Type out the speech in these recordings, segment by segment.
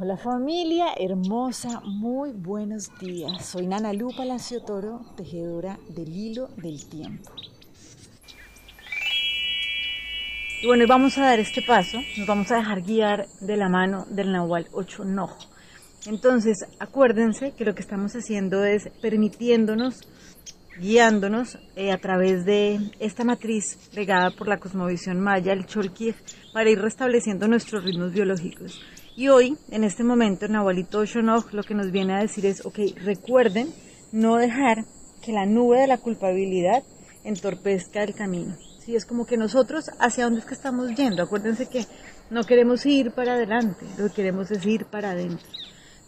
Hola familia hermosa, muy buenos días. Soy Nana Lu Palacio Toro, tejedora del hilo del tiempo. Y bueno, vamos a dar este paso, nos vamos a dejar guiar de la mano del Nahual 8 Nojo. Entonces, acuérdense que lo que estamos haciendo es permitiéndonos, guiándonos eh, a través de esta matriz legada por la cosmovisión maya, el Cholkir, para ir restableciendo nuestros ritmos biológicos. Y hoy, en este momento, Nahualito Shonoj lo que nos viene a decir es, ok, recuerden no dejar que la nube de la culpabilidad entorpezca el camino. Sí, es como que nosotros, ¿hacia dónde es que estamos yendo? Acuérdense que no queremos ir para adelante, lo que queremos es ir para adentro.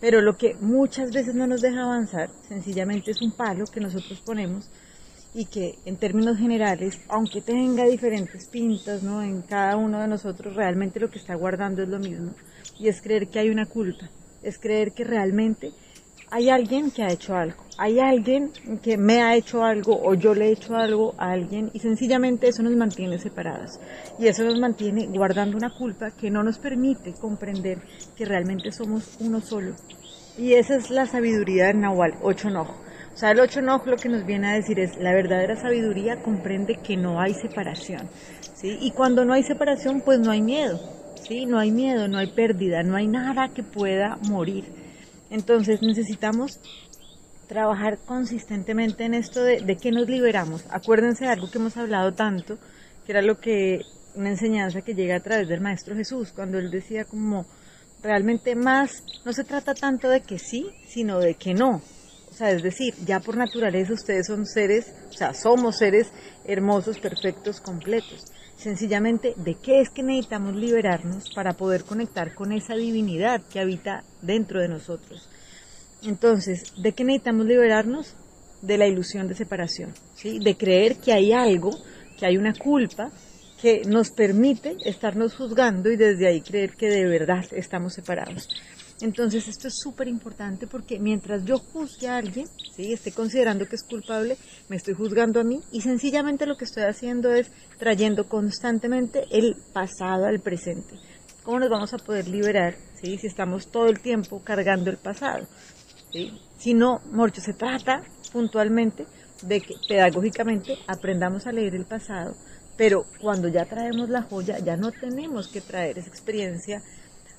Pero lo que muchas veces no nos deja avanzar, sencillamente es un palo que nosotros ponemos y que en términos generales, aunque tenga diferentes pintas, ¿no? En cada uno de nosotros realmente lo que está guardando es lo mismo y es creer que hay una culpa, es creer que realmente hay alguien que ha hecho algo, hay alguien que me ha hecho algo o yo le he hecho algo a alguien y sencillamente eso nos mantiene separados y eso nos mantiene guardando una culpa que no nos permite comprender que realmente somos uno solo. Y esa es la sabiduría del Nahual, ocho enojo. Sea, el ocho enojo lo que nos viene a decir es la verdadera sabiduría comprende que no hay separación. ¿sí? Y cuando no hay separación, pues no hay miedo. ¿sí? No hay miedo, no hay pérdida, no hay nada que pueda morir. Entonces necesitamos trabajar consistentemente en esto de, de nos liberamos. Acuérdense de algo que hemos hablado tanto, que era lo que, una enseñanza que llega a través del Maestro Jesús, cuando él decía como, realmente más, no se trata tanto de que sí, sino de que no. Sea, es decir, ya por naturaleza ustedes son seres, o sea, somos seres hermosos, perfectos, completos sencillamente de qué es que necesitamos liberarnos para poder conectar con esa divinidad que habita dentro de nosotros. Entonces, ¿de qué necesitamos liberarnos? De la ilusión de separación, ¿sí? de creer que hay algo, que hay una culpa que nos permite estarnos juzgando y desde ahí creer que de verdad estamos separados. Entonces esto es súper importante porque mientras yo juzgue a alguien, ¿sí? esté considerando que es culpable, me estoy juzgando a mí y sencillamente lo que estoy haciendo es trayendo constantemente el pasado al presente. ¿Cómo nos vamos a poder liberar ¿sí? si estamos todo el tiempo cargando el pasado? ¿sí? Si no, Morcho, se trata puntualmente de que pedagógicamente aprendamos a leer el pasado, pero cuando ya traemos la joya ya no tenemos que traer esa experiencia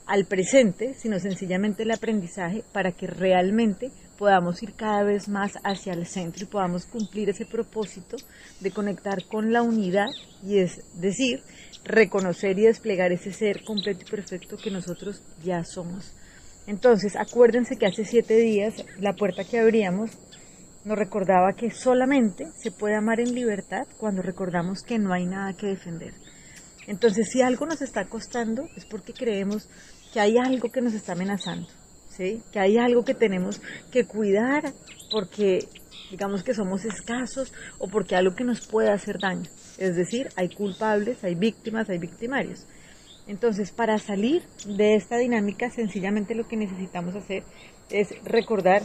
al presente, sino sencillamente el aprendizaje para que realmente podamos ir cada vez más hacia el centro y podamos cumplir ese propósito de conectar con la unidad y es decir, reconocer y desplegar ese ser completo y perfecto que nosotros ya somos. Entonces, acuérdense que hace siete días la puerta que abríamos nos recordaba que solamente se puede amar en libertad cuando recordamos que no hay nada que defender. Entonces, si algo nos está costando, es porque creemos que hay algo que nos está amenazando, ¿sí? Que hay algo que tenemos que cuidar porque digamos que somos escasos o porque algo que nos puede hacer daño. Es decir, hay culpables, hay víctimas, hay victimarios. Entonces, para salir de esta dinámica, sencillamente lo que necesitamos hacer es recordar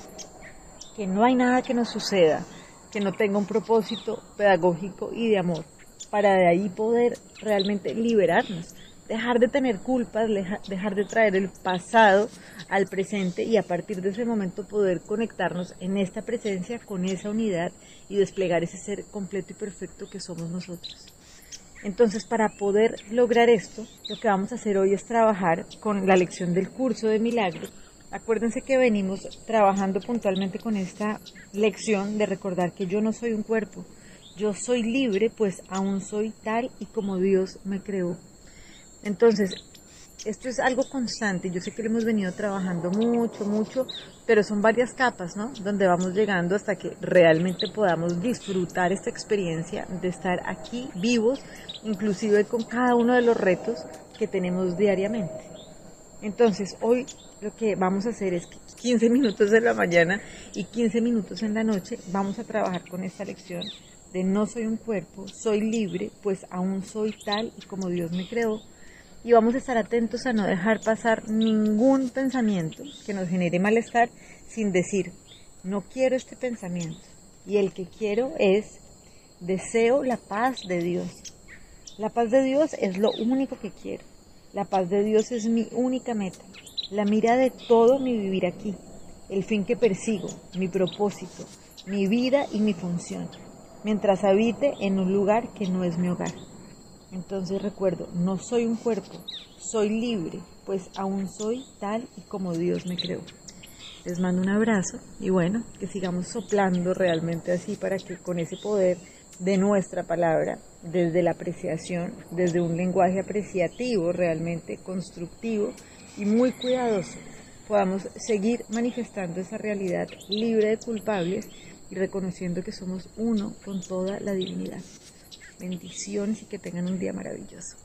que no hay nada que nos suceda que no tenga un propósito pedagógico y de amor para de ahí poder realmente liberarnos, dejar de tener culpas, dejar de traer el pasado al presente y a partir de ese momento poder conectarnos en esta presencia con esa unidad y desplegar ese ser completo y perfecto que somos nosotros. Entonces, para poder lograr esto, lo que vamos a hacer hoy es trabajar con la lección del curso de milagro. Acuérdense que venimos trabajando puntualmente con esta lección de recordar que yo no soy un cuerpo, yo soy libre, pues aún soy tal y como Dios me creó. Entonces, esto es algo constante, yo sé que lo hemos venido trabajando mucho, mucho, pero son varias capas, ¿no? Donde vamos llegando hasta que realmente podamos disfrutar esta experiencia de estar aquí vivos, inclusive con cada uno de los retos que tenemos diariamente. Entonces, hoy lo que vamos a hacer es que 15 minutos en la mañana y 15 minutos en la noche vamos a trabajar con esta lección de no soy un cuerpo, soy libre, pues aún soy tal y como Dios me creó. Y vamos a estar atentos a no dejar pasar ningún pensamiento que nos genere malestar sin decir, no quiero este pensamiento. Y el que quiero es, deseo la paz de Dios. La paz de Dios es lo único que quiero. La paz de Dios es mi única meta. la mira de todo mi vivir aquí, el fin que persigo, mi propósito, mi vida y mi función, mientras habite en un lugar que no es mi hogar. Entonces recuerdo, no soy un cuerpo, soy libre, pues aún soy tal y como Dios me creó. Les mando un abrazo y bueno, que sigamos soplando realmente así para que con ese poder de nuestra palabra, desde la apreciación, desde un lenguaje apreciativo, realmente constructivo y muy cuidadoso, podamos seguir manifestando esa realidad libre de culpables y reconociendo que somos uno con toda la divinidad. Bendiciones y que tengan un día maravilloso.